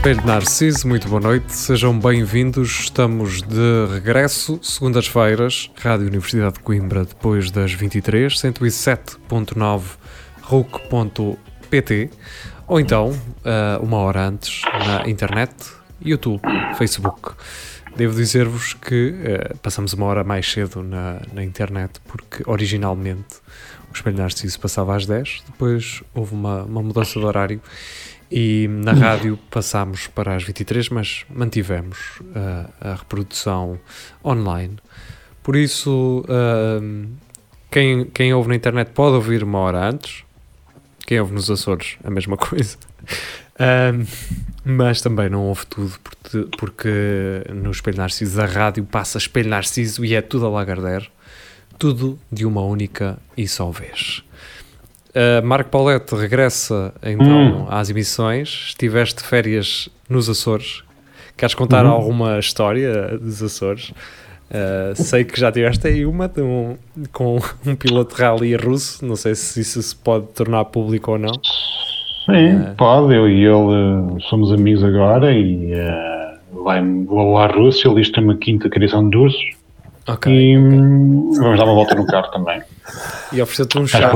Espelho Narciso, muito boa noite, sejam bem-vindos. Estamos de regresso, segundas-feiras, Rádio Universidade de Coimbra, depois das 23, 107.9 RUC.pt ou então uh, uma hora antes na internet, YouTube, Facebook. Devo dizer-vos que uh, passamos uma hora mais cedo na, na internet porque originalmente o Espelho Narciso passava às 10, depois houve uma, uma mudança de horário e na rádio passámos para as 23, mas mantivemos uh, a reprodução online. Por isso, uh, quem, quem ouve na internet pode ouvir uma hora antes. Quem ouve nos Açores, a mesma coisa. Uh, mas também não ouve tudo, porque, porque no Espelho Narciso a rádio passa Espelho Narciso e é tudo a Lagardère. Tudo de uma única e só vez. Uh, Marco Paulette regressa então hum. às emissões. Estiveste de férias nos Açores. Queres contar uhum. alguma história dos Açores? Uh, sei que já tiveste aí uma um, com um piloto rally russo. Não sei se isso se pode tornar público ou não. Sim, uh, pode. Eu e ele somos amigos agora e uh, vai, vou à Rússia. Ele tem uma quinta criação de ursos. Okay, e okay. Hum, vamos dar uma volta no carro também. E ofereceu-te um chá.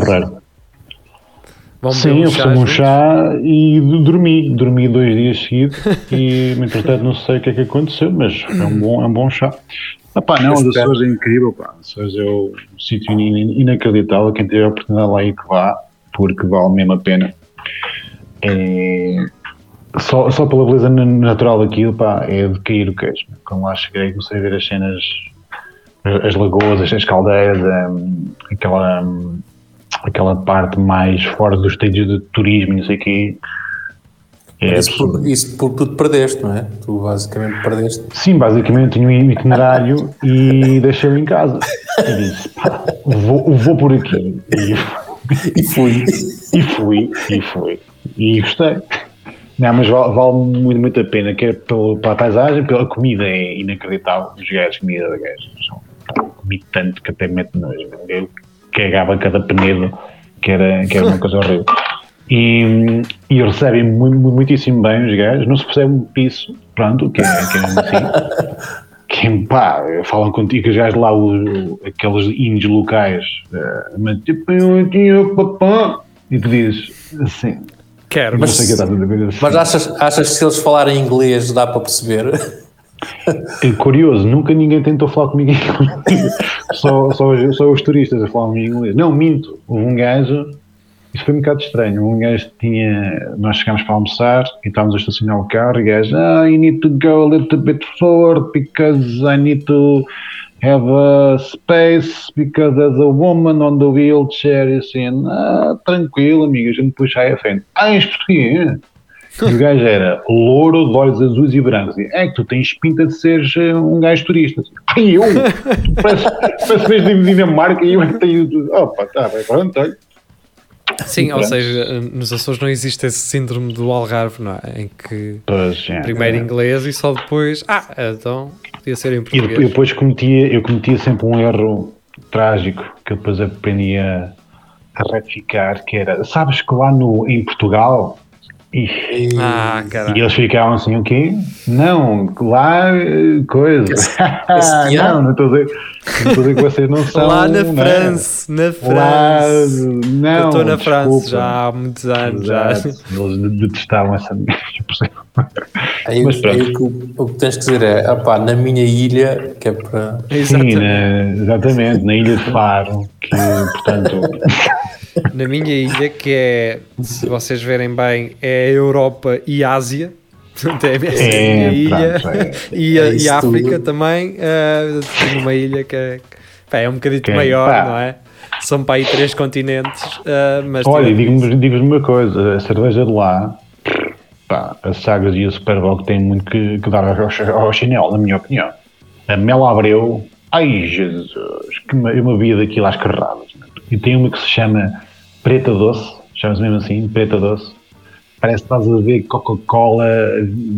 Vamos Sim, eu um um chá e dormi. Dormi dois dias seguidos e, entretanto, não sei o que é que aconteceu, mas é um bom, é um bom chá. Ah, pá, não, as Açores é incrível, pá. Açores é um sítio inacreditável. Quem tiver a oportunidade lá aí que vá, porque vale mesmo a pena. É, só, só pela beleza natural daquilo, pá, é de cair o queijo. Quando lá cheguei, comecei a ver as cenas, as lagoas, as caldeiras, hum, aquela hum, aquela parte mais fora dos trilhos de turismo, não sei o quê. É isso, por, isso por tu te perdeste, não é? Tu basicamente perdeste. Sim, basicamente tinha um itinerário e deixei-o em casa. E disse, pá, vou, vou por aqui. E, e fui. E fui, e fui. E gostei. Não, mas vale, vale muito, muito a pena, quer pela, pela paisagem, pela comida é inacreditável. Os gajos, comida de gajos. Comi tanto que até mete nojo. Eu cagava cada penedo, que era, que era uma coisa horrível. E, e recebem muito, muitíssimo bem os gajos, não se percebe um piso, pronto, que é, que é assim. que pá, falam contigo, os gajos lá, os, aqueles índios locais, uh, mas tipo, e tu dizes assim. Quero, mas, mas achas, achas que se eles falarem inglês dá para perceber? É curioso, nunca ninguém tentou falar comigo em inglês. Só, só, só os turistas a falar em inglês. Não, minto. Um gajo, isso foi um bocado estranho. Um gajo tinha. Nós chegámos para almoçar e estávamos a estacionar o carro e o gajo, ah, I need to go a little bit forward because I need to have a space because there's a woman on the wheelchair. E assim, ah, tranquilo, amiga, a gente puxa aí a frente. Ah, em português? E o gajo era louro, de olhos azuis e brancos. E, é que tu tens pinta de seres eh, um gajo turista. E eu? Tu parece, parece mesmo de Dinamarca e eu é que tenho. Opa, tá, vai, pronto, olha. Sim, ou seja, nos Açores não existe esse síndrome do Algarve, não é? Em que pois, é, primeiro é. inglês e só depois, ah, então podia ser em português. E eu depois cometia, eu cometia sempre um erro trágico que eu depois aprendi a, a retificar, que era, sabes que lá no, em Portugal e, ah, e eles ficavam assim, o quê? Não, lá, coisa. não, não estou a dizer, não estou a dizer que vocês não são. Lá na não. É? França, na França. Lá, não, Eu estou na desculpa. França já há muitos anos. Exato. Já. Eles detestavam essa aí, Mas aí o, que, o que tens que dizer é, opá, na minha ilha, que é para. Sim, na, exatamente, na ilha de Faro, que portanto. Na minha ilha, que é, se vocês verem bem, é Europa e Ásia. Portanto, é, é a minha ilha é. e, é e a África tudo. também. Uh, uma ilha que é, pá, é um bocadito maior, pá. não é? São para aí três continentes. Uh, mas Olha, digo-vos digo uma coisa: a cerveja de lá, pá, a Sagres e a Superboc têm muito que, que dar ao, ao chinelo, na minha opinião. A Mel Abreu, ai Jesus, que eu me via daquilo às carradas. E tem uma que se chama Preta Doce, chama-se mesmo assim, Preta Doce. Parece que estás a ver Coca-Cola,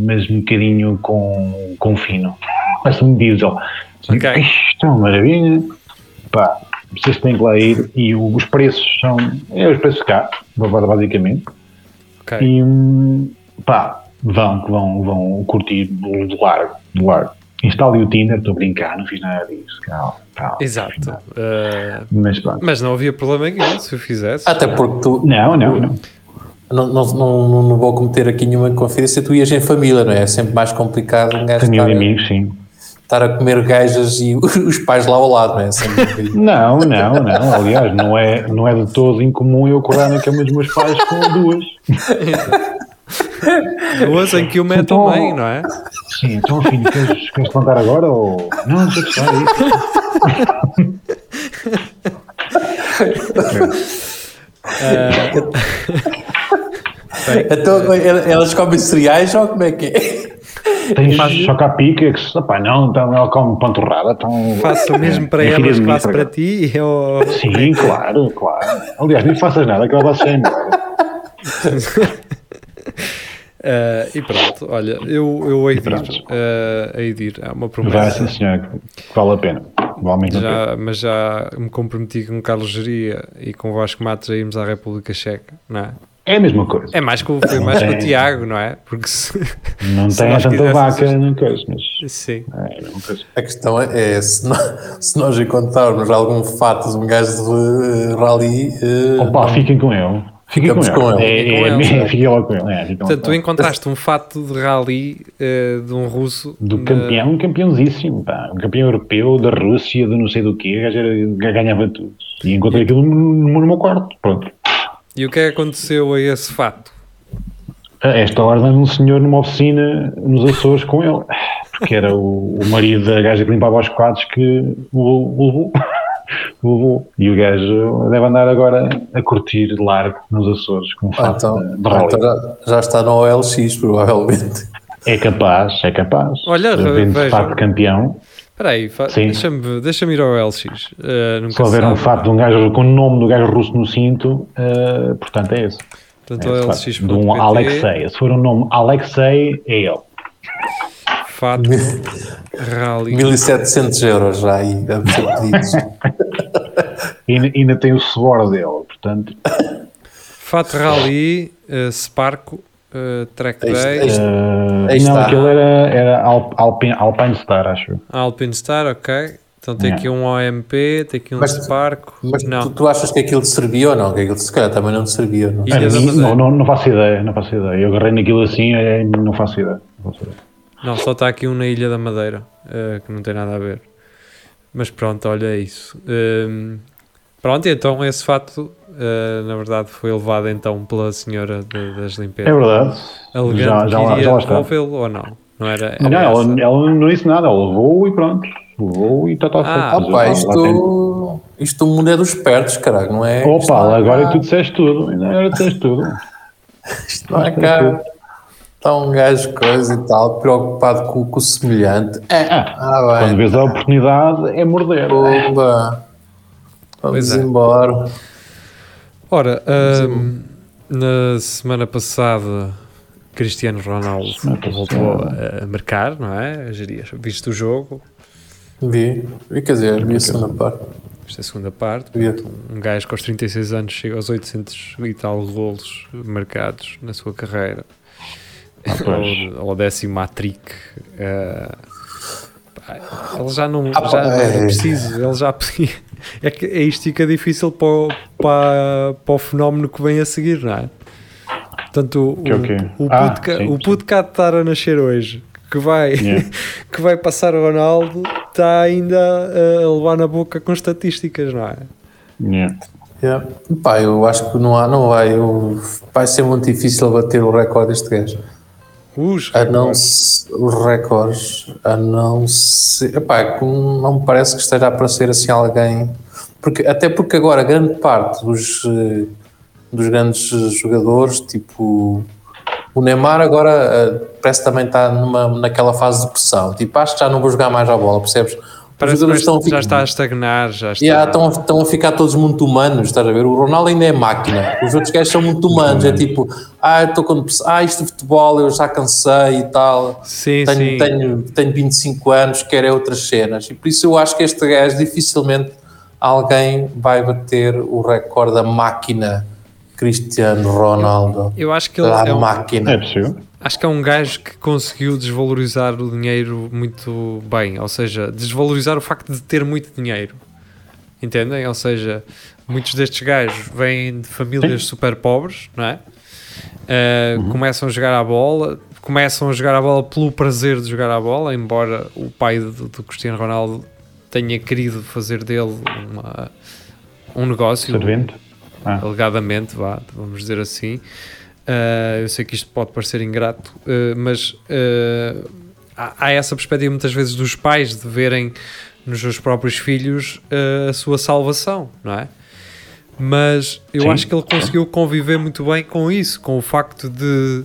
mas um bocadinho com, com fino. Parece um diesel. Ok. Isto é uma maravilha. Pá, vocês têm que lá ir e os preços são. É os preços cá, basicamente. Ok. E hum, pá, vão, vão, vão curtir do largo, do largo. Instalem o Tinder, estou a brincar, não fiz nada disso. Calma, calma. Exato. Uh, Mas pronto. mas não havia problema nenhum se o fizesse. Até porque tu. Não, não, não. Não, não, não, não vou cometer aqui nenhuma confidência, tu ias em família, não é? É sempre mais complicado um gajo Família estar, e a- amigos, sim. estar a comer gajas e os pais lá ao lado, não é? Não, não, não. Aliás, não é, não é de todo incomum eu acordar na cama dos meus pais com duas. Duas em que o mete Então- também, não é? Sim, então, filho, queres, queres agora ou. Não, deixa de estar aí. Então, elas comem cereais ou como é que é? Tens choca-pica, que se- opá, não, então ela come panturrada, então. Faço o mesmo para É elas mim, faço para ti. Eu... Sim, claro, claro. Aliás, nem faças nada, que ela vai ser embora. Uh, e pronto, olha, eu, eu hei de ir, uh, hei de ir, é uma Vai, promessa. sim, senhor, que vale a pena. Vale a. Já, mas já me comprometi com o Carlos Geria e com o Vasco Matos a irmos à República Checa, não é? É a mesma coisa. É mais que o, foi mais que o tem- Tiago, não é? Porque se, Não se tem tanta quiséssemos- vaca na coisa, mas Sim. é a. A questão é, é se, nós, se nós encontrarmos algum fato de um gajo de eh, rally. eh, Opa, não- fiquem com ele. Fiquem com Ficamos ele. com ele. É, com é, ele, é, lá com ele. É, Portanto, tu encontraste um fato de rally uh, de um russo Do na- campeão, um campeãozíssimo, pá. um campeão europeu, da Rússia, de não sei do quê, era- ganhava tudo. E encontrei aquilo no, no meu quarto, pronto. E o que é que aconteceu a esse fato? A esta hora anda um senhor numa oficina nos Açores com ele, porque era o, o marido da gaja que limpava os quadros que o, o levou. E o gajo deve andar agora a curtir largo nos Açores com um Ah, fato então, de, de rally. então já, está no OLX, provavelmente. É capaz, é capaz. Olha, Vende veja. fato de campeão. Espera aí, deixa-me deixa ir ao LX. Uh, nunca Se houver um fato de um gajo com o nome do gajo russo no cinto, eh, portanto é esse. Portanto, É. LX. de um Alexei. Se for um nome Alexei, é ele. Fato rally. 1700 euros já aí, deve ser pedidos. E ainda- ainda tem o suor dele, portanto. Fato rally, uh, Sparco, uh, Track Aí está, Day, está. eh, Aí não, aquele era, era Alp- Alpine, Alpine Star, acho. Alpine Star, ok. Então tem Yeah. aqui um OMP, tem aqui um Mas- Sparco. Mas não, tu, tu achas que aquilo te servia ou não? Que aquilo se calhar também não te servia, não? E- Madeira. não, não, não faço ideia, não faço ideia. Eu agarrei naquilo assim, eh, não faço ideia. Não faço ideia. não, só está aqui um na Ilha da Madeira, uh, que não tem nada a ver. Mas pronto, olha é isso. Um, pronto, então esse fato, uh, na verdade, foi levado então pela senhora de- das É limpezas. verdade. Alegando Já, já, que lá, iria devolvê-lo ou não? Não era? Não, era ela, essa? ela não disse nada, ela levou e pronto. Levou e está tá, Ah. Opa, isto, isto o mundo é dos espertos, caralho, não é? Opa, não é agora cá- tu disseste tudo. ainda Agora disseste tudo. Isto não é cá. Está um gajo coisa e tal, preocupado com, com o semelhante. É, Ah, ah, quando bem. vês a oportunidade, é morder. Vamos é. embora. Ora, ahm, na semana passada, Cristiano Ronaldo voltou a, a marcar, não é? Viste o jogo, Vi. Vi, quer dizer, vi a segunda parte. viste a segunda parte. Vi. Um gajo com os 36 anos chega aos 800 e tal golos marcados na sua carreira. Ou, décimo hat-trick. eh, pá, ele já não, Ah, já não era é. preciso, ele já podia. É, que, é isto fica difícil para, o- para, para o fenómeno que vem a seguir, não é? Portanto, o, Que é o o, Ah, puto ca- sim, o sim. puto cá de estar a nascer hoje, que vai, Yeah. que vai passar o Ronaldo, está ainda a levar na boca com estatísticas, não é? Yeah. Yeah. Pá, eu acho que não, há, não vai. vai ser muito difícil bater o recorde deste gajo. Os A não se- os recordes, a não ser. Epá, é não me parece que esteja a aparecer assim alguém. Porque, até porque agora grande parte dos, eh, dos grandes jogadores, tipo o Neymar, agora eh, parece que também está numa, naquela fase de pressão. Tipo, acho que já não vou jogar mais à bola, percebes? Parece jogadores que estão a já ficar- está a estagnar, já está. Yeah, estão, estão a ficar todos muito humanos, estás a ver? O Ronaldo ainda é máquina, os outros gajos são muito humanos, é tipo, ah, estou com ah, isto de futebol eu já cansei e tal, Sim, tenho, sim. tenho, tenho 25 anos, quero é outras cenas, e por isso eu acho que este gajo dificilmente alguém vai bater o recorde da máquina Cristiano Ronaldo. Eu acho que ele Da é um, máquina. É possível. Acho que é um gajo que conseguiu desvalorizar o dinheiro muito bem, ou seja, desvalorizar o facto de ter muito dinheiro. Entendem? Ou seja, muitos destes gajos vêm de famílias super pobres, não é? Uh, Começam a jogar à bola, começam a jogar à bola pelo prazer de jogar à bola, embora o pai do, do Cristiano Ronaldo tenha querido fazer dele uma, um negócio Servente. Ah, alegadamente, vá, vamos dizer assim. Uh, eu sei que isto pode parecer ingrato, uh, mas uh, há, há essa perspectiva muitas vezes dos pais de verem nos seus próprios filhos a sua salvação, não é? Mas eu Sim. acho que ele conseguiu conviver muito bem com isso, com o facto de,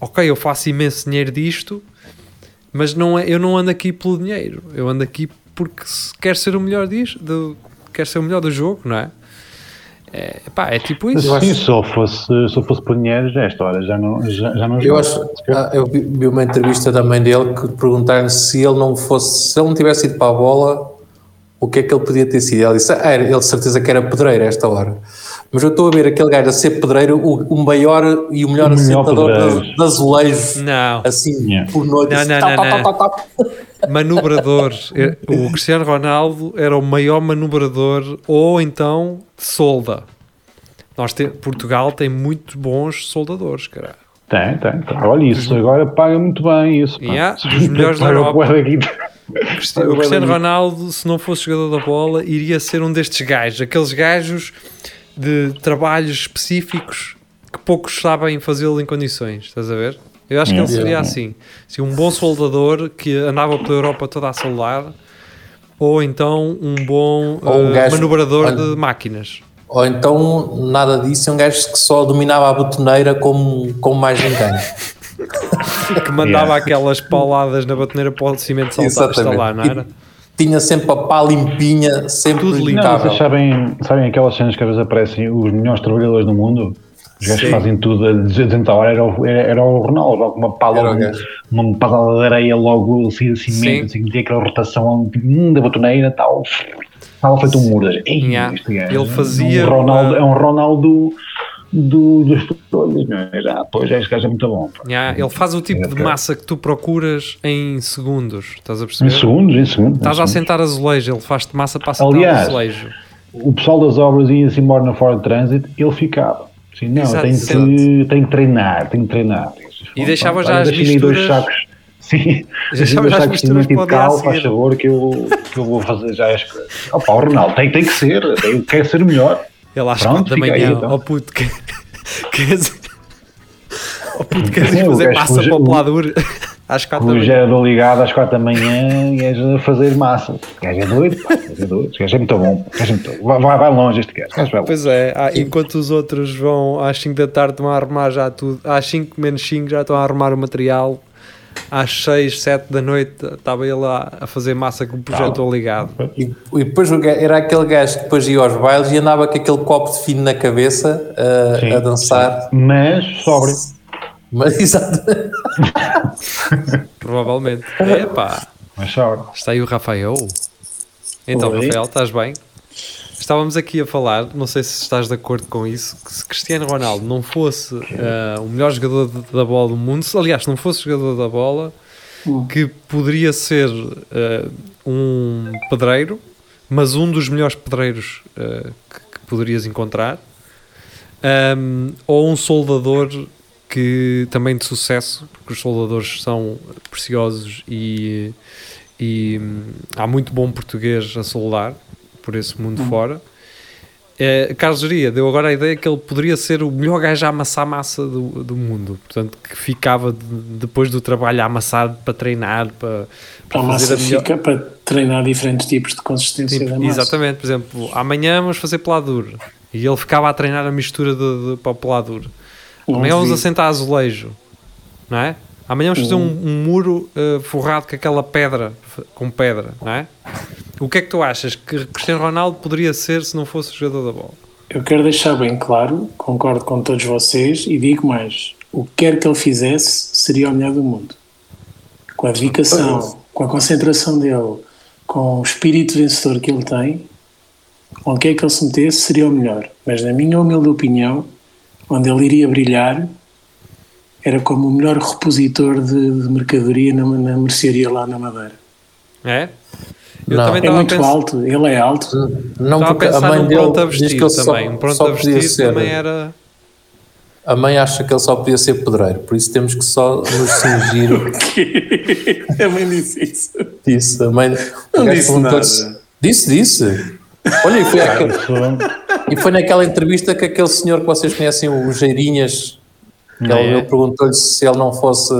ok, eu faço imenso dinheiro disto, mas não é, eu não ando aqui pelo dinheiro, eu ando aqui porque quero ser o melhor disto, do, quero ser o melhor do jogo, não é? É, pá, é tipo isso. sim, se eu fosse, se eu fosse por dinheiro, já esta hora já não, já, já não Eu jogo. acho, ah, eu vi, vi uma entrevista também dele que perguntaram se ele não fosse, se ele não tivesse ido para a bola, o que é que ele podia ter sido? Ele disse, ah, era- ele de certeza que era pedreiro a esta hora. Mas eu estou a ver aquele gajo a ser pedreiro, o, o maior e o melhor O melhor assentador pedreiro. de, de azulejos, Não, assim, Yeah. por noite. Não, assim, não, tá, não, tá, tá, não. manobrador. É, O Cristiano Ronaldo era o maior manobrador ou então de solda. Nós te- Portugal tem muito bons soldadores, cara. Tem, tem. Olha isso, agora paga muito bem isso. Yeah, dos melhores da Europa. O Cristiano Ronaldo, se não fosse jogador da bola, iria ser um destes gajos, aqueles gajos de trabalhos específicos que poucos sabem fazê-lo em condições, estás a ver? Eu acho que ele seria assim. assim um bom soldador que andava pela Europa toda a soldar, ou então um bom Ou um eh, gajo- manobrador olha- de máquinas. Ou então nada disso, é um gajo que só dominava a botoneira como, como mais ninguém. Que mandava Yeah. aquelas pauladas na batoneira para o cimento saltar, instalar, não era? Tinha sempre a pá limpinha, sempre Tudo. Não, impecável. vocês sabem, sabem aquelas cenas que às vezes aparecem os melhores trabalhadores do mundo? Os gajos fazem tudo a 200 a hora era, o- era, era o Ronaldo, logo uma pala, Era o gajo. uma pala de areia logo assim, Sim. cimento, assim, metia aquela rotação hum, da botoneira tal. Estava feito um muro. Ei, Yeah. Ele fazia um Ronaldo, uma- é um Ronaldo do, dos não é? Já, pois, este gajo é muito bom. Yeah, ele faz o tipo de Ok. massa que tu procuras em segundos, estás a Em perceber? segundos, em segundos. Estás em a segundos. sentar azulejo, ele faz-te massa para sentar Aliás, azulejo. o pessoal das obras ia-se embora na fora de trânsito, ele ficava. Assim, não, Exato, tenho, que, tenho que treinar, tenho que treinar. E deixava já as aí dois misturas- sacos. Sim, Deixava dois já as sacos de misturas para o de cal, faz favor, que eu, que eu vou fazer já as coisas. Opa, o Ronaldo tem, tem que ser, tem, quer ser melhor. Ele às Pronto, 4 da fica aí, manhã, então. oh puto, que, queres, oh puto, queres Sim, o fazer massa para o pelador às 4 da O manhã? gerador ligado às quatro da manhã e és a fazer massa. O gajo é doido, pá, o gajo é doido. Este gajo é muito bom. o é muito- Vai, vai, longe este gajo. o gajo vai longe. Pois é, enquanto os outros vão às 5 da tarde estão a arrumar já tudo, às 5 menos 5 já estão a arrumar o material, às 6, 7 da noite estava ele a, a fazer massa com o projetor ligado. E, e depois era aquele gajo que depois ia aos bailes e andava com aquele copo de fino na cabeça a, Sim, a dançar. Mas sóbrio. Mas exato. Provavelmente. Epá, Mas sóbrio. está aí o Rafael. Então, Oi. Rafael, estás bem? Estávamos aqui a falar, não sei se estás de acordo com isso, que se Cristiano Ronaldo não fosse ah, o melhor jogador de- da bola do mundo, se, aliás, não fosse jogador da bola, que poderia ser ah, um pedreiro, mas um dos melhores pedreiros ah, que, que poderias encontrar, Ahm, ou um soldador que também de sucesso, porque os soldadores são preciosos e, e hum, há muito bom português a soldar por esse mundo fora. É, Carlos Geria deu agora a ideia que ele poderia ser o melhor gajo a amassar massa do, do mundo, portanto, que ficava de- depois do trabalho a amassar para treinar, para, para A massa a melhor. fica para treinar diferentes tipos de consistência Tipo, da massa. exatamente, por exemplo, amanhã vamos fazer peladura e ele ficava a treinar a mistura de, de, para o peladura. Amanhã vamos assentar azulejo, não é? Amanhã vamos fazer um, um muro eh, forrado com aquela pedra, com pedra, não é? O que é que tu achas que Cristiano Ronaldo poderia ser se não fosse jogador da bola? Eu quero deixar bem claro, concordo com todos vocês e digo mais: o que quer que ele fizesse seria o melhor do mundo. Com a dedicação, com a concentração dele, com o espírito vencedor que ele tem, onde quer que ele se metesse seria o melhor. Mas, na minha humilde opinião, onde ele iria brilhar era como o melhor repositor de, de mercadoria na, na mercearia lá na Madeira. É? Eu Não. também É a muito pensar. alto, ele é alto. Não, Estava a porque a pensar mãe num dele pronto a diz que vestir ele só, também. Um pronto só a podia ser. também era. A mãe acha que ele só podia ser pedreiro, por isso temos que só nos cingir a mãe disse isso. disso. A mãe Não disse nada. Disse, disse. Olha, e foi, aquele- e foi naquela entrevista que aquele senhor que vocês conhecem, o Geirinhas, ele, é? ele perguntou-lhe se ele não fosse.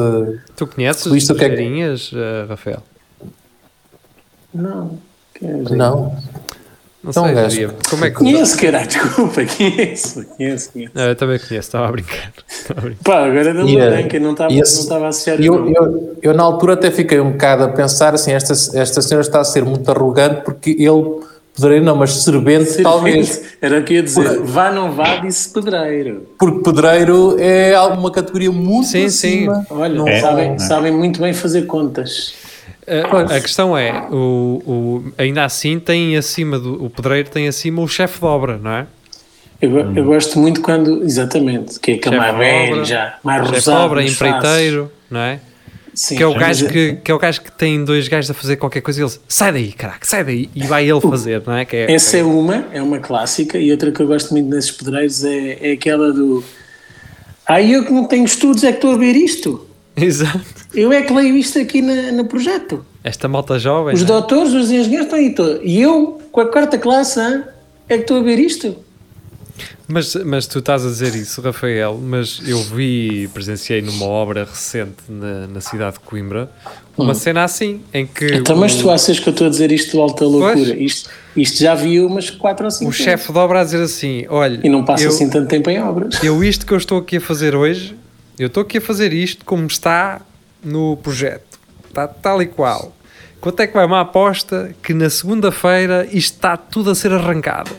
Tu conheces Viste o as que é eh, Rafael? Não. dizer, Não. Não Então, sei, gajo. Como é que. Conheço, caralho, desculpa, conheço, conheço, conheço. Eu também conheço, estava a brincar. Estava a brincar. Pá, agora eh, branca, não estava e não esse- estava a associar eu, eu, eu, na altura até fiquei um bocado a pensar assim, esta, esta senhora está a ser muito arrogante porque ele, poderia não, mas servente Servente, talvez, Era o que eu ia dizer. Vá, não vá, disse pedreiro. porque pedreiro é uma categoria muito Sim, sim. acima. Olha, Não É. sabem, É. sabem muito bem fazer contas. Pois. a questão é, o, o, ainda assim tem acima do. O pedreiro tem acima o chefe de obra, não é? Eu, go- eu gosto muito quando, exatamente, que é aquele mais velho obra, já, mais chefe de rosado. obra, empreiteiro, não é? Sim, Que é, o gajo é- que, que é o gajo que tem dois gajos a fazer qualquer coisa e eles sai daí, caraca, sai daí e vai ele fazer, não é? Que é Essa é uma, é uma clássica, e outra que eu gosto muito nesses pedreiros é, é aquela do. Ah, eu que não tenho estudos é que estou a ver isto. Exato. Eu é que leio isto aqui na, no projeto. Esta malta jovem. Os é? doutores, os engenheiros estão aí todos. E eu, com a quarta classe, é que estou a ver isto. Mas, mas tu estás a dizer isso, Rafael, mas eu vi, presenciei numa obra recente na, na cidade de Coimbra, uma cena assim, em que Então, mas o, tu achas que eu estou a dizer isto de alta loucura? Isto, isto já vi umas 4 ou 5 o chefe de obra a dizer assim, olha, E não passa eu, assim tanto tempo em obras. eu isto que eu estou aqui a fazer hoje, eu estou aqui a fazer isto como está no projeto, está tal e qual. Quanto é que vai uma aposta que na segunda-feira isto está tudo a ser arrancado?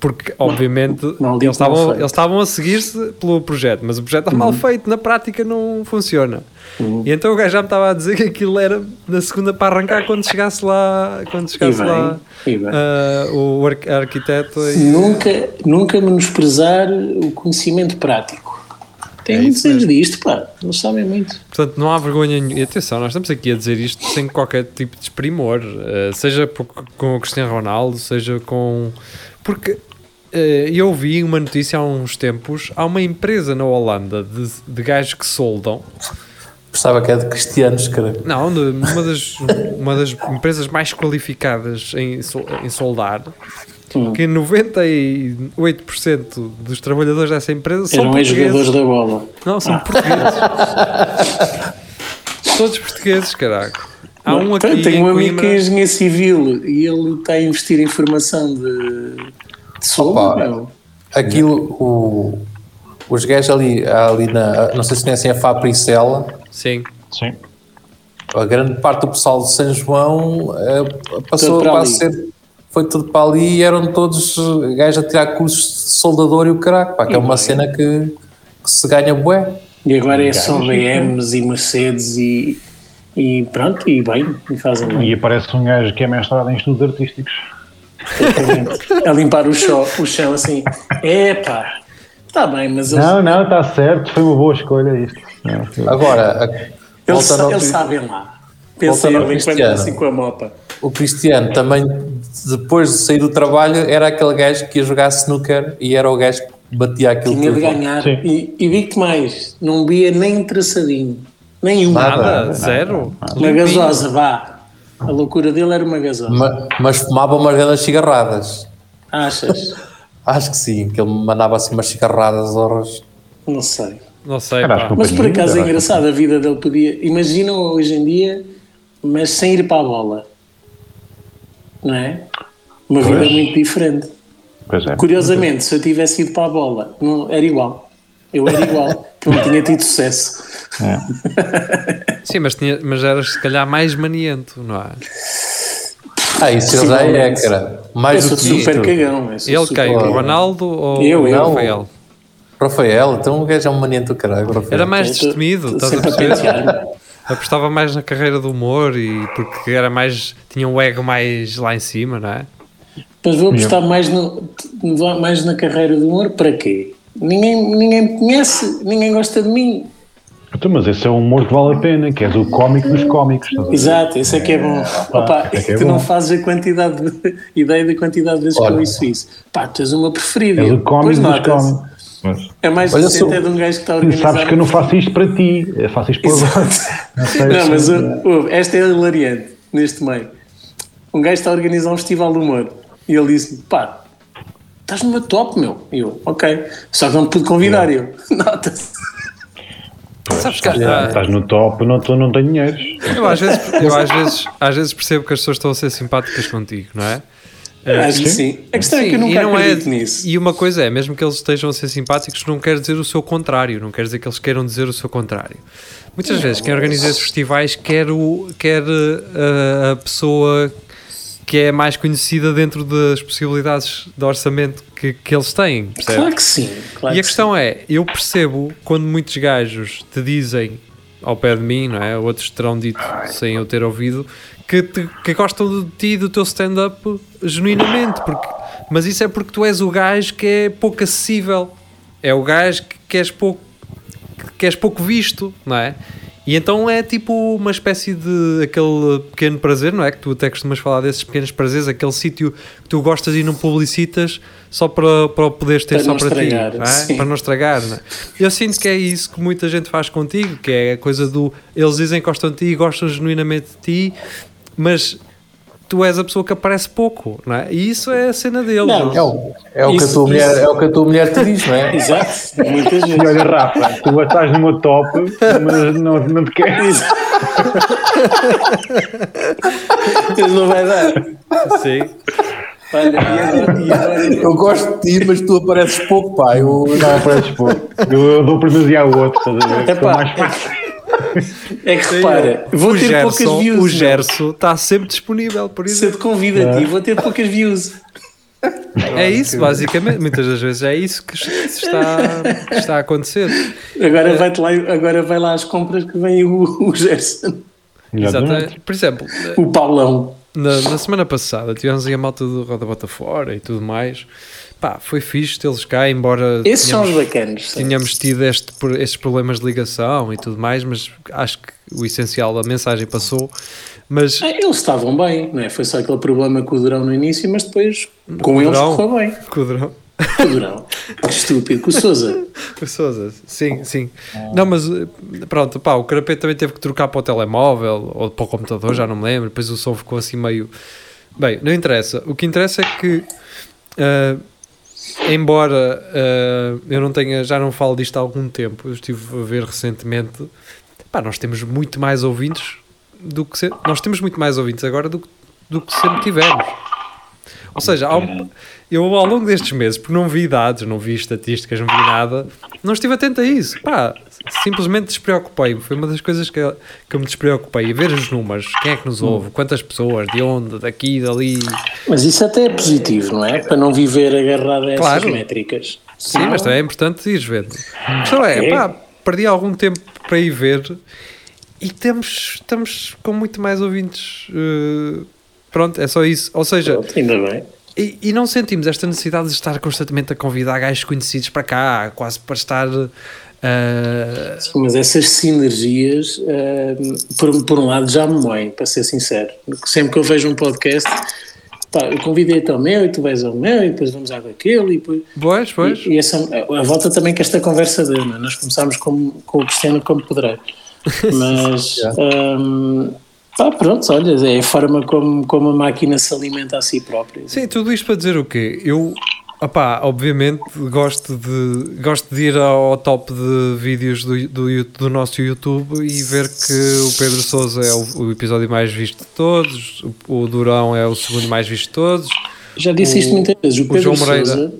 Porque, obviamente, mal dito, eles estavam, eles estavam a seguir-se pelo projeto, mas o projeto está Uhum. mal feito, na prática não funciona. E então o gajo já me estava a dizer que aquilo era na segunda para arrancar quando chegasse lá, quando chegasse bem, lá bem. ah, o arqu- arquiteto. e- Nunca, nunca menosprezar o conhecimento prático. Tem É mesmo. disto, pá. Não sabem muito. Portanto, não há vergonha nenhuma. E atenção, nós estamos aqui a dizer isto sem qualquer tipo de desprimor, eh, seja por- com o Cristiano Ronaldo, seja com. Porque eu vi uma notícia há uns tempos: há uma empresa na Holanda de, de gajos que soldam. Gostava que é de cristianos, cara. Não, uma das, uma das empresas mais qualificadas em, em soldar. Hum. Que 98% dos trabalhadores dessa empresa são Eram ex-jogadores da bola. Não, são portugueses. Todos portugueses, caraca. Há um aqui tenho um amigo Coimbra- que é engenheiro civil e ele está a investir em formação de. Opa. meu. Aquilo, o, os gajos ali, ali na. Não sei se conhecem a Fabricela. Sim. Sim. A grande parte do pessoal de São João eh, passou a ser. Foi tudo para ali e eram todos eh, gajos a tirar cursos de soldador e o caraca, pá, que E é uma bem. cena que, que se ganha bué. E agora é só BMs e Mercedes e, e pronto, e bem, e fazem bem. E aparece um gajo que é mestrado em estudos artísticos. A limpar o chão, o chão assim. Epá, está bem, mas eles, Não, não, está certo, foi uma boa escolha isto. Não, Agora, a- eles, Cri- sabem lá. Ali quando Cristiano. assim com a mopa. o Cristiano também, depois de sair do trabalho, era aquele gajo que ia jogar snooker e era o gajo que batia aquilo Tinha de ganhar. Sim. E, e digo-te mais, não via nem traçadinho. Nenhum. Nada. Nada, zero. Uma gasosa, vá. A loucura dele era uma gasosa. Ma- Mas fumava umas grandes cigarradas. Achas? Acho que sim, que ele mandava assim umas cigarradas horas. Não sei. Não sei, Mas por acaso é engraçado, a vida dele podia. Imagina hoje em dia, mas sem ir para a bola. Não é? Uma vida Pois. muito diferente. Pois é. Curiosamente, se eu tivesse ido para a bola, não, era igual. Eu era igual, que eu não tinha tido sucesso. É. Sim, mas, tinha, mas eras se calhar mais maniento, não é? Ah, isso ele já é, cara. Eu Mais sou do que super isto. cagão. eu Ele super quem? O. Ronaldo ou Eu, o eu. Rafael? Rafael, então o gajo é um maniante do caralho. Rafael. Era mais Eu destemido, estás a perceber? Apostava mais na carreira do humor e porque era mais. tinha um ego mais lá em cima, não é? Mas vou apostar mais, no, mais na carreira do humor para quê? Ninguém, ninguém me conhece, ninguém gosta de mim. Então, mas esse é um humor que vale a pena, que és o cómico dos cómicos. Exato, esse é que é bom. Opa, esse é que é tu bom. não fazes a quantidade de, ideia da quantidade de vezes que Olha. eu ouço isso. Pá, tu és uma preferida. És o cómico dos cómicos. Mas, É mais Olha, decente sou- é de um gajo que está organizar. sabes que eu não faço isto para ti, eu faço isto para outros. Não, sei Não, mas uh, ouve, esta é hilariante neste meio. Um gajo está a organizar um festival de humor e ele disse: pá, estás numa top, meu. E eu, ok. Só que não te pude convidar. E eu, nota-se. Sabes que Ah, há- Estás no top, não, tu não tenho dinheiro. eu, às vezes, eu às, vezes, às vezes percebo que as pessoas estão a ser simpáticas contigo, não é? Acho que sim. A questão é que eu Sim, nunca não é- acredito nisso. E uma coisa é, mesmo que eles estejam a ser simpáticos, não quer dizer o seu contrário, não quer dizer que eles queiram dizer o seu contrário. Muitas vezes quem organiza esses festivais quer, o, quer uh, a pessoa que é mais conhecida dentro das possibilidades de orçamento que, que eles têm, percebe? Claro que sim. Claro e a que questão é, eu percebo quando muitos gajos te dizem ao pé de mim, não é? Outros terão dito sem eu ter ouvido, que, te- que gostam de ti e do teu stand-up genuinamente, porque, mas isso é porque tu és o gajo que é pouco acessível, é o gajo que, que és pouco que és pouco visto, não é? E então é tipo uma espécie de aquele pequeno prazer, não é? Que tu até costumas falar desses pequenos prazeres, aquele sítio que tu gostas e não publicitas só para, para o poderes ter Para só para estragar, ti, não é? para não estragar. Não é? Eu sinto que é isso que muita gente faz contigo, que é a coisa do eles dizem que gostam de ti e gostam genuinamente de ti, mas tu és a pessoa que aparece pouco, não é? E isso é a cena deles. Não, É o, é, o que a Isso- tua mulher, isso- é o que a tua mulher te diz, não é? Exato. Muitas E vezes. olha, Rafa, tu estás numa top, mas não, não te queres. Mas não vai dar. Sim. Olha, e agora, e Eu gosto de ti, mas tu apareces pouco, pá. Eu, Não, apareces pouco. Eu, eu dou primazia ao outro, estás a ver? Sou mais fácil. É que repara, vou o ter Gerson, poucas views. o meu. Gerson está sempre disponível, por Se isso eu te convido a ti, vou ter poucas views. é isso, basicamente. Muitas das vezes é isso que está, que está a acontecer. Agora, vai lá, agora vai lá às compras que vem o, o Gerson, Exatamente. Exatamente. Por exemplo, o Paulão. na, na semana passada tivemos aí a malta do Roda Bota Fora e tudo mais. Pá, foi fixe tê-los cá, embora Esses são os bacanos. tínhamos tido este, estes problemas de ligação e tudo mais, mas acho que o essencial, a mensagem passou. Mas Ah, Eles estavam bem, não é? Foi só aquele problema com o Durão no início, mas depois com eles Durão? correu bem. Cudrão. Com o Durão. Que estúpido. Com o Souza. Com Sousa, sim, sim. Não, mas eh, pronto, pá, o Carapete também teve que trocar para o telemóvel ou para o computador, já não me lembro. Depois o som ficou assim meio. Bem, não interessa. O que interessa é que, eh, embora eh, eu não tenha, já não falo disto há algum tempo, eu estive a ver recentemente, pá, nós temos muito mais ouvintes do que se- nós temos muito mais ouvintes agora do, que- do que sempre tivemos. Ou seja, um- eu ao longo destes meses, porque não vi dados, não vi estatísticas, não vi nada, não estive atento a isso. Pá, simplesmente despreocupei-me. Foi uma das coisas que, que eu me despreocupei. A ver os números, quem é que nos ouve, quantas pessoas, de onde, daqui, dali. Mas isso até é positivo, não é? Para não viver agarrado a essas Claro. métricas. Sim, mas também é importante ir vendo. A questão é, Ok. pá, perdi algum tempo para ir ver e temos, estamos com muito mais ouvintes. eh, pronto, é só isso. Ou seja, Pronto, ainda bem. E, e não sentimos esta necessidade de estar constantemente a convidar gajos conhecidos para cá, quase para estar. Ah, Sim, mas essas sinergias, ah, por, por um lado, já me moem, para ser sincero. Sempre que eu vejo um podcast, pá, eu convidei-te ao meu e tu vais ao meu e depois vamos ao daquele e depois. pois, pois. E, e essa, a volta também que esta conversa deu, é? Nós começámos com, com o Cristiano como pedreiro. Mas, hum, pá, pronto, olha, é a forma como, como a máquina se alimenta a si própria. Sim, tudo isto para dizer o quê? Eu, opá, obviamente gosto de, gosto de ir ao top de vídeos do, do, do nosso YouTube e ver que o Pedro Souza é o, o episódio mais visto de todos, o, o Durão é o segundo mais visto de todos. Já disse isto muitas vezes. O Pedro João Moreira. Sousa,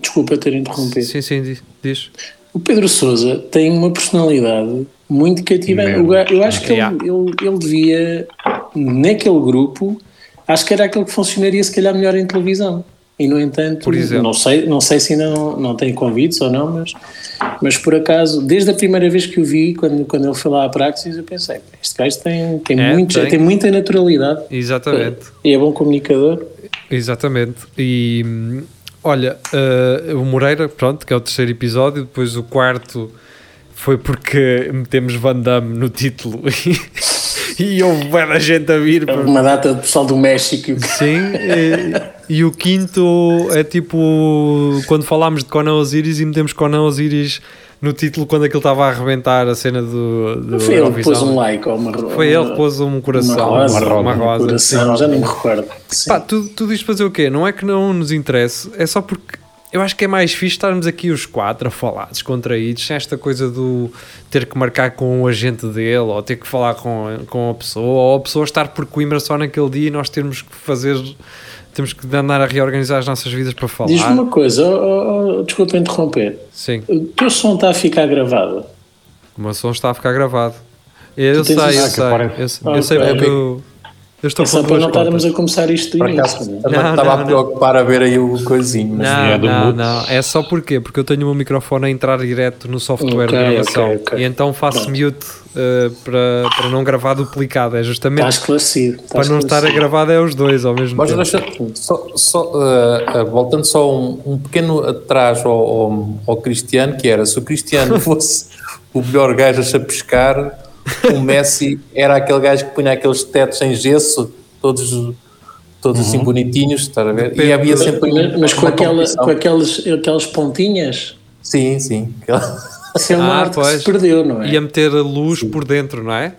desculpa ter interrompido. Sim, sim, di- diz. O Pedro Sousa tem uma personalidade muito cativante. O ga- Eu acho que ele, Yeah. ele, ele devia, naquele grupo, acho que era aquilo que funcionaria se calhar melhor em televisão. E no entanto, não sei, não sei se ainda não, não tem convites ou não, mas, mas por acaso, desde a primeira vez que o vi, quando, quando ele foi lá à Praxis, eu pensei, este gajo tem, tem, É, muito, tem. tem. muita naturalidade Exatamente. e é bom comunicador. Exatamente. E olha, eh, o Moreira, pronto, que é o terceiro episódio, depois o quarto foi porque metemos Van Damme no título e, houve muita gente a vir. para- Uma data de pessoal do México. Sim, e, e o quinto é tipo quando falámos de Conan Osiris e metemos Conan Osiris no título quando aquilo estava a arrebentar a cena do, do Foi ele que pôs um like ou uma Foi ele que pôs um coração, uma rosa, uma, uma um rosa. coração, já nem me recordo. Sim. Pá, tudo, tudo isto fazer o quê? Não é que não nos interesse, é só porque eu acho que é mais fixe estarmos aqui os quatro a falar, descontraídos, sem esta coisa do ter que marcar com o agente dele, ou ter que falar com, com a pessoa, ou a pessoa estar por Coimbra só naquele dia e nós termos que fazer, temos que andar a reorganizar as nossas vidas para falar. Diz-me uma coisa, oh, oh, oh, desculpa interromper. Sim, O teu som está a ficar gravado. o meu som está a ficar gravado. Eu Tu sei, tens eu isso? Ah, que sei, aparece. eu, sei- eu Ok. sei porque eu, eu estou É só para não estarmos a começar isto acaso, início. também Não, estava não, a não. preocupar a ver aí o coisinho. mas- Não, é do não, não. É só porquê? Porque eu tenho o meu microfone a entrar direto no software Ok, de gravação ok, ok. e então faço Pronto. mute uh, para, para não gravar duplicado. É justamente Está esclarecido. está para não estar a gravar é os dois ao mesmo Mas tempo. deixa, só, só, uh, uh, voltando só um, um pequeno atrás ao, ao, ao Cristiano, que era, se o Cristiano fosse o melhor gajo a chapiscar, o Messi era aquele gajo que punha aqueles tetos em gesso, todos, todos assim bonitinhos, estás a ver? E havia sempre Mas, mas com, aquela, com aqueles, aquelas pontinhas, Sim, sim. isso é uma Ah, arte que pois. se perdeu, não é? Ia meter a luz por dentro, não é?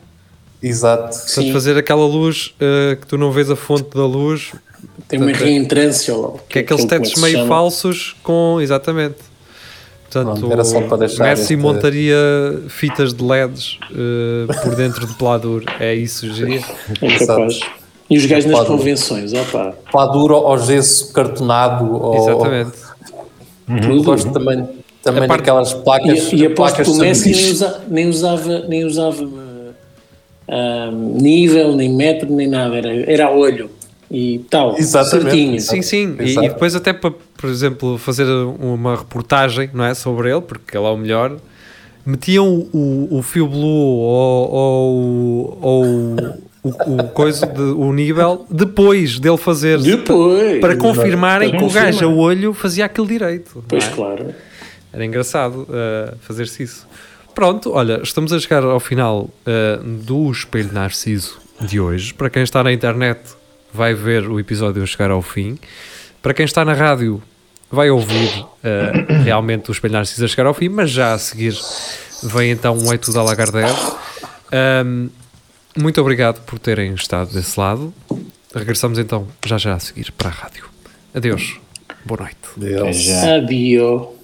Exato. Portanto, Sim. fazer aquela luz uh, que tu não vês a fonte da luz, Tem uma reentrância lá. que é aqueles tetos meio falsos com. Exatamente. Portanto, Pronto, era só para deixar Messi este- montaria fitas de LEDs uh, por dentro de Pladur. É isso, geria. É capaz. E os gajos nas convenções, opá, Padura ao gesso cartonado. Ou, Exatamente. tudo. Gosto também, também parte- daquelas placas. E, e aposto que o Messi nem, usa- nem usava, nem usava uh, ah, nível, nem metro, nem nada, era, era olho e tal, Exatamente. certinho. Sim, sim. E, e depois até para, por exemplo, fazer uma reportagem, não é, sobre ele, porque ele é o melhor, metiam o, o fio blue ou, ou, ou o, o, coisa de, o nível depois dele fazer Depois. para confirmarem Para que o gajo a olho fazia aquilo direito. Pois é? claro. Era engraçado uh, fazer-se isso. Pronto, olha, estamos a chegar ao final uh, do Espelho Narciso de hoje. Para quem está na internet, vai ver o episódio a chegar ao fim. Para quem está na rádio, vai ouvir uh, realmente o Espelho Narciso a chegar ao fim, mas já a seguir vem então um Eito da Lagardère. Um, muito obrigado por terem estado desse lado. Regressamos então já já a seguir para a rádio. Adeus. Boa noite. Já. Adio.